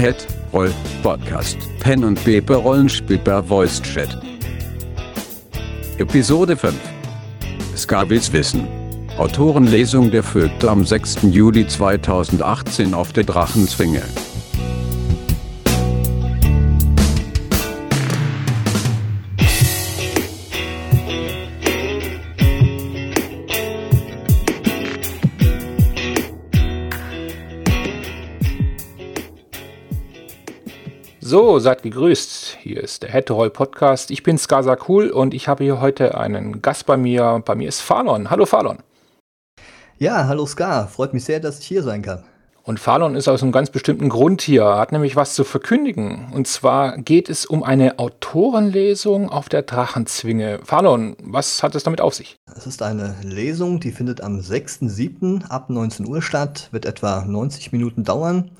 Head Roll Podcast Pen und Paper Rollenspiel per Voice Chat. Episode 5 Skavils Wissen Autorenlesung der Vögte am 6. Juli 2018 auf der Drachenzwinge. So, seid gegrüßt. Hier ist der Hetteroll Podcast. Ich bin Skasa Cool und ich habe hier heute einen Gast bei mir. Bei mir ist Falon. Hallo Falon. Ja, hallo Ska. Freut mich sehr, dass ich hier sein kann. Und Falon ist aus einem ganz bestimmten Grund hier, Er hat nämlich was zu verkündigen. Und zwar geht es um eine Autorenlesung auf der Drachenzwinge. Falon, was hat es damit auf sich? Es ist eine Lesung, die findet am 6.7. ab 19 Uhr statt, wird etwa 90 Minuten dauern.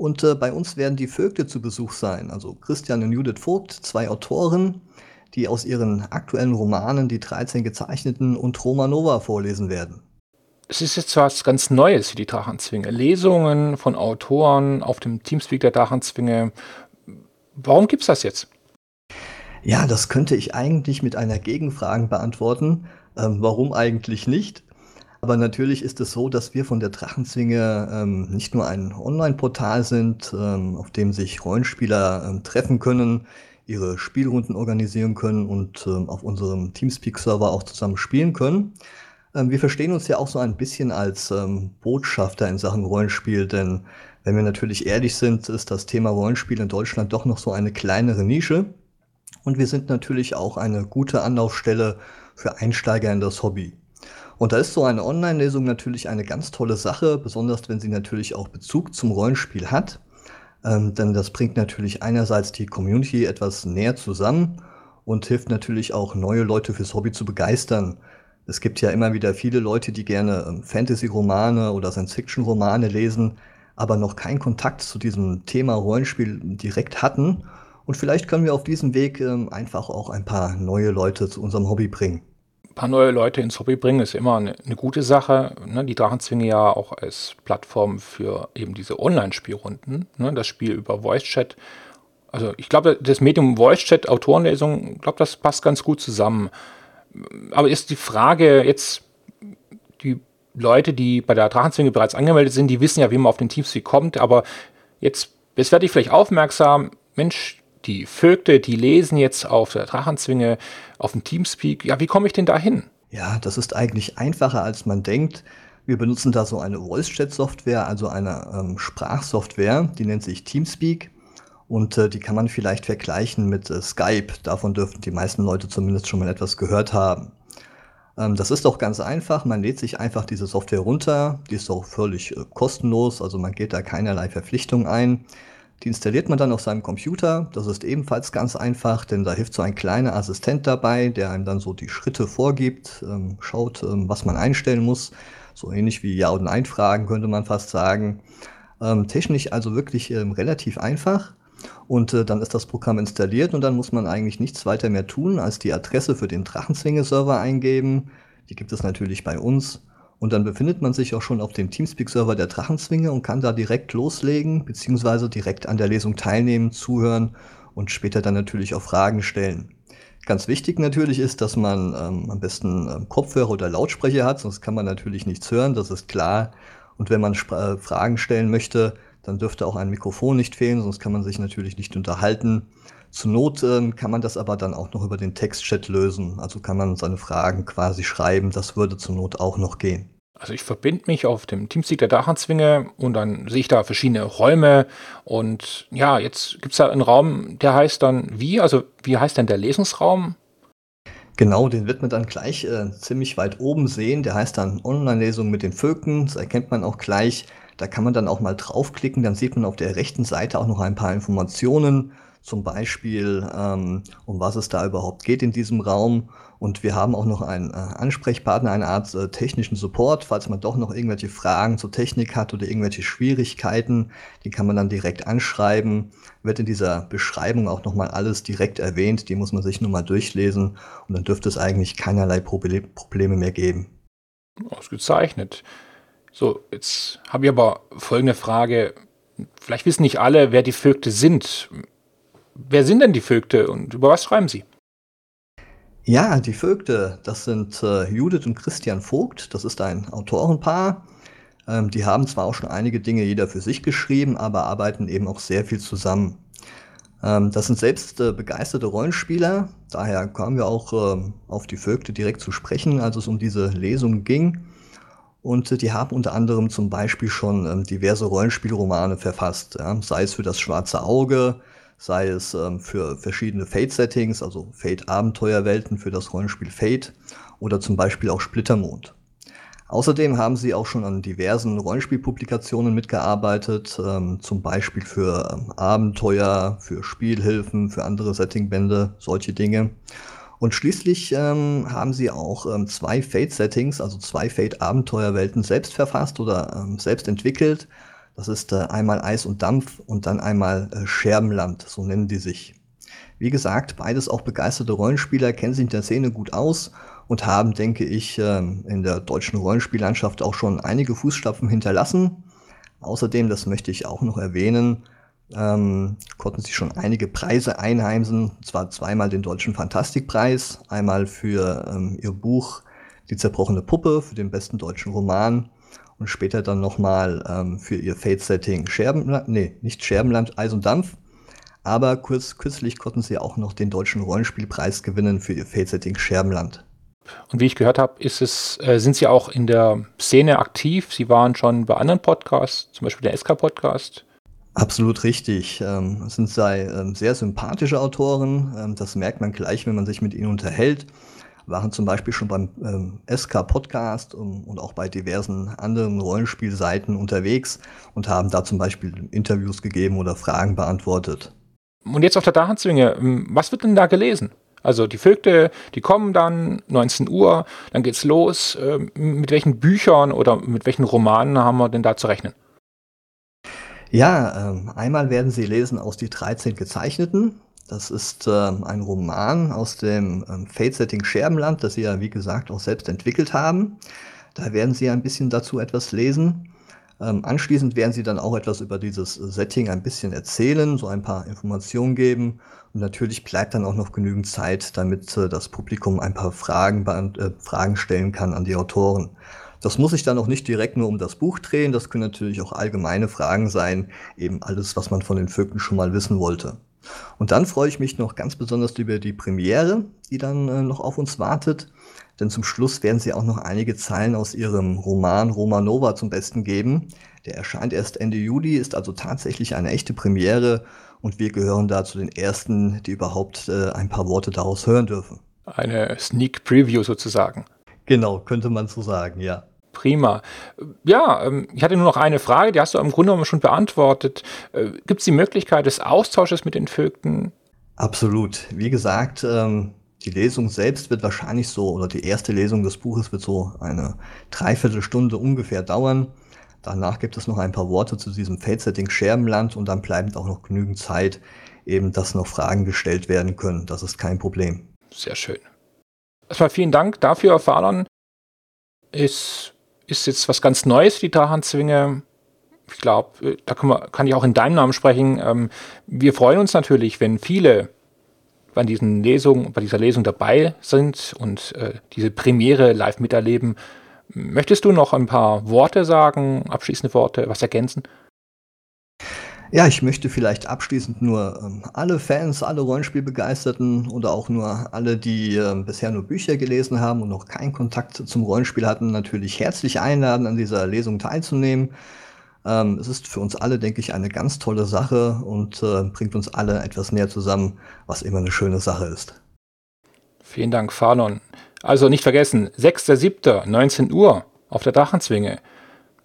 Und äh, bei uns werden die Vögte zu Besuch sein, also Christian und Judith Vogt, zwei Autoren, die aus ihren aktuellen Romanen die 13 gezeichneten und Romanova vorlesen werden. Es ist jetzt was ganz Neues für die Drachenzwinge. Lesungen von Autoren auf dem Teamspeak der Drachenzwinge. Warum gibt es das jetzt? Ja, das könnte ich eigentlich mit einer Gegenfrage beantworten. Ähm, warum eigentlich nicht? Aber natürlich ist es so, dass wir von der Drachenzwinge ähm, nicht nur ein Online-Portal sind, ähm, auf dem sich Rollenspieler ähm, treffen können, ihre Spielrunden organisieren können und ähm, auf unserem Teamspeak-Server auch zusammen spielen können. Ähm, wir verstehen uns ja auch so ein bisschen als ähm, Botschafter in Sachen Rollenspiel, denn wenn wir natürlich ehrlich sind, ist das Thema Rollenspiel in Deutschland doch noch so eine kleinere Nische. Und wir sind natürlich auch eine gute Anlaufstelle für Einsteiger in das Hobby. Und da ist so eine Online-Lesung natürlich eine ganz tolle Sache, besonders wenn sie natürlich auch Bezug zum Rollenspiel hat. Ähm, denn das bringt natürlich einerseits die Community etwas näher zusammen und hilft natürlich auch neue Leute fürs Hobby zu begeistern. Es gibt ja immer wieder viele Leute, die gerne ähm, Fantasy-Romane oder Science-Fiction-Romane lesen, aber noch keinen Kontakt zu diesem Thema Rollenspiel direkt hatten. Und vielleicht können wir auf diesem Weg ähm, einfach auch ein paar neue Leute zu unserem Hobby bringen paar neue Leute ins Hobby bringen, ist immer eine, eine gute Sache. Ne? Die Drachenzwinge ja auch als Plattform für eben diese Online-Spielrunden. Ne? Das Spiel über Voice Chat. Also ich glaube, das Medium Voice Chat, Autorenlesung, ich glaube, das passt ganz gut zusammen. Aber ist die Frage jetzt, die Leute, die bei der Drachenzwinge bereits angemeldet sind, die wissen ja, wie man auf den Teamspeak kommt, aber jetzt, jetzt werde ich vielleicht aufmerksam, Mensch, die Vögte, die lesen jetzt auf der Drachenzwinge, auf dem Teamspeak. Ja, wie komme ich denn da hin? Ja, das ist eigentlich einfacher, als man denkt. Wir benutzen da so eine Voice-Chat-Software, also eine ähm, Sprachsoftware, die nennt sich Teamspeak. Und äh, die kann man vielleicht vergleichen mit äh, Skype. Davon dürften die meisten Leute zumindest schon mal etwas gehört haben. Ähm, das ist doch ganz einfach. Man lädt sich einfach diese Software runter. Die ist auch völlig äh, kostenlos, also man geht da keinerlei Verpflichtung ein. Die installiert man dann auf seinem Computer. Das ist ebenfalls ganz einfach, denn da hilft so ein kleiner Assistent dabei, der einem dann so die Schritte vorgibt, ähm, schaut, ähm, was man einstellen muss. So ähnlich wie Ja- und Nein-Fragen könnte man fast sagen. Ähm, technisch also wirklich ähm, relativ einfach. Und äh, dann ist das Programm installiert und dann muss man eigentlich nichts weiter mehr tun, als die Adresse für den Drachenzwinge-Server eingeben. Die gibt es natürlich bei uns. Und dann befindet man sich auch schon auf dem Teamspeak-Server der Drachenzwinge und kann da direkt loslegen, beziehungsweise direkt an der Lesung teilnehmen, zuhören und später dann natürlich auch Fragen stellen. Ganz wichtig natürlich ist, dass man ähm, am besten ähm, Kopfhörer oder Lautsprecher hat, sonst kann man natürlich nichts hören, das ist klar. Und wenn man Sp äh, Fragen stellen möchte, dann dürfte auch ein Mikrofon nicht fehlen, sonst kann man sich natürlich nicht unterhalten. Zur Not ähm, kann man das aber dann auch noch über den Textchat lösen. Also kann man seine Fragen quasi schreiben. Das würde zur Not auch noch gehen. Also ich verbinde mich auf dem Teamspeak der Dachenzwinge und dann sehe ich da verschiedene Räume und ja, jetzt gibt es da einen Raum, der heißt dann wie? Also wie heißt denn der Lesungsraum? Genau, den wird man dann gleich äh, ziemlich weit oben sehen. Der heißt dann Online-Lesung mit den Vögeln. Das erkennt man auch gleich. Da kann man dann auch mal draufklicken. Dann sieht man auf der rechten Seite auch noch ein paar Informationen zum Beispiel, ähm, um was es da überhaupt geht in diesem Raum. Und wir haben auch noch einen äh, Ansprechpartner, eine Art äh, technischen Support, falls man doch noch irgendwelche Fragen zur Technik hat oder irgendwelche Schwierigkeiten, die kann man dann direkt anschreiben. Wird in dieser Beschreibung auch nochmal alles direkt erwähnt, die muss man sich nur mal durchlesen und dann dürfte es eigentlich keinerlei Proble Probleme mehr geben. Ausgezeichnet. So, jetzt habe ich aber folgende Frage Vielleicht wissen nicht alle, wer die Vögte sind. Wer sind denn die Vögte und über was schreiben sie? Ja, die Vögte, das sind äh, Judith und Christian Vogt. Das ist ein Autorenpaar. Ähm, die haben zwar auch schon einige Dinge jeder für sich geschrieben, aber arbeiten eben auch sehr viel zusammen. Ähm, das sind selbst äh, begeisterte Rollenspieler. Daher kamen wir auch ähm, auf die Vögte direkt zu sprechen, als es um diese Lesung ging. Und äh, die haben unter anderem zum Beispiel schon ähm, diverse Rollenspielromane verfasst, ja? sei es für das Schwarze Auge, sei es ähm, für verschiedene Fate-Settings, also Fate-Abenteuerwelten für das Rollenspiel Fate oder zum Beispiel auch Splittermond. Außerdem haben sie auch schon an diversen Rollenspielpublikationen mitgearbeitet, ähm, zum Beispiel für ähm, Abenteuer, für Spielhilfen, für andere Settingbände, solche Dinge. Und schließlich ähm, haben sie auch ähm, zwei Fate-Settings, also zwei Fate-Abenteuerwelten selbst verfasst oder ähm, selbst entwickelt das ist äh, einmal Eis und Dampf und dann einmal äh, Scherbenland, so nennen die sich. Wie gesagt, beides auch begeisterte Rollenspieler, kennen sich in der Szene gut aus und haben, denke ich, äh, in der deutschen Rollenspiellandschaft auch schon einige Fußstapfen hinterlassen. Außerdem, das möchte ich auch noch erwähnen, ähm, konnten sie schon einige Preise einheimsen, und zwar zweimal den Deutschen Fantastikpreis, einmal für ähm, ihr Buch Die zerbrochene Puppe, für den besten deutschen Roman und später dann nochmal ähm, für ihr Fate-Setting Scherbenland, nee, nicht Scherbenland, Eis und Dampf. Aber kurz, kürzlich konnten sie auch noch den deutschen Rollenspielpreis gewinnen für ihr Fate-Setting Scherbenland. Und wie ich gehört habe, ist es, äh, sind Sie auch in der Szene aktiv. Sie waren schon bei anderen Podcasts, zum Beispiel der SK-Podcast. Absolut richtig. Ähm, es sind zwei ähm, sehr sympathische Autoren. Ähm, das merkt man gleich, wenn man sich mit ihnen unterhält waren zum Beispiel schon beim SK Podcast und, auch bei diversen anderen Rollenspielseiten unterwegs und haben da zum Beispiel Interviews gegeben oder Fragen beantwortet. Und jetzt auf der Dachenzwinge, was wird denn da gelesen? Also die Vögte, die kommen dann 19 Uhr, dann geht's los. Mit welchen Büchern oder mit welchen Romanen haben wir denn da zu rechnen? Ja, ähm, einmal werden Sie lesen aus die 13 gezeichneten. Das ist ähm, ein Roman aus dem ähm, Fate-Setting Scherbenland, das Sie ja, wie gesagt, auch selbst entwickelt haben. Da werden Sie ein bisschen dazu etwas lesen. Anschließend werden Sie dann auch etwas über dieses Setting ein bisschen erzählen, so ein paar Informationen geben. Und natürlich bleibt dann auch noch genügend Zeit, damit äh, das Publikum ein paar Fragen, äh, Fragen stellen kann an die Autoren. Das muss sich dann auch nicht direkt nur um das Buch drehen, das können natürlich auch allgemeine Fragen sein, eben alles, was man von den Vögeln schon mal wissen wollte. Und dann freue ich mich noch ganz besonders über die Premiere, die dann äh, noch auf uns wartet. Denn zum Schluss werden sie auch noch einige Zeilen aus ihrem Roman Romanova zum Besten geben. Der erscheint erst Ende Juli, ist also tatsächlich eine echte Premiere und wir gehören da zu den ersten, die überhaupt äh, ein paar Worte daraus hören dürfen. Eine Sneak Preview sozusagen. Genau, könnte man so sagen, ja. Prima. Ja, ähm, ich hatte nur noch eine Frage, die hast du im Grunde genommen schon beantwortet. Äh, Gibt es die Möglichkeit des Austausches mit den Vögten? Absolut. Wie gesagt, ähm, die Lesung selbst wird wahrscheinlich so, oder die erste Lesung des Buches wird so eine Dreiviertelstunde ungefähr dauern. Danach gibt es noch ein paar Worte zu diesem Fate-Setting Scherbenland und dann bleibt auch noch genügend Zeit, eben dass noch Fragen gestellt werden können. Das ist kein Problem. Sehr schön. Erstmal vielen Dank dafür, Fadern. Ist ist jetzt was ganz Neues, die Drachenzwinge. Ich glaube, da kann, man, kann ich auch in deinem Namen sprechen. Ähm, wir freuen uns natürlich, wenn viele bei, diesen Lesungen, bei dieser Lesung dabei sind und äh, diese Premiere live miterleben. Möchtest du noch ein paar Worte sagen, abschließende Worte, was ergänzen? Ja, ich möchte vielleicht abschließend nur ähm, alle Fans, alle Rollenspielbegeisterten oder auch nur alle, die äh, bisher nur Bücher gelesen haben und noch keinen Kontakt zum Rollenspiel hatten, natürlich herzlich einladen, an dieser Lesung teilzunehmen. Ähm, es ist für uns alle, denke ich, eine ganz tolle Sache und äh, bringt uns alle etwas näher zusammen, was immer eine schöne Sache ist. Vielen Dank, Falon. Also nicht vergessen, 6.7., 19 Uhr auf der Drachenzwinge.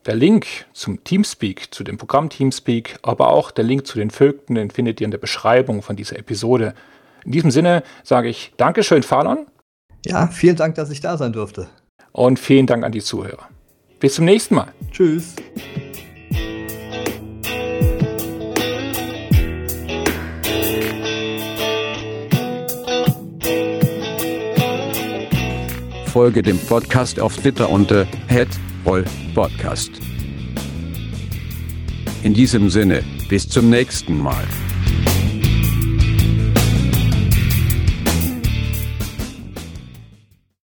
Der Link zum Teamspeak, zu dem Programm Teamspeak, aber auch der Link zu den Vögten, den findet ihr in der Beschreibung von dieser Episode. In diesem Sinne sage ich Dankeschön, Falon. Ja, vielen Dank, dass ich da sein durfte. Und vielen Dank an die Zuhörer. Bis zum nächsten Mal. Tschüss. Folge dem Podcast auf Twitter unter Head Roll Podcast. In diesem Sinne, bis zum nächsten Mal.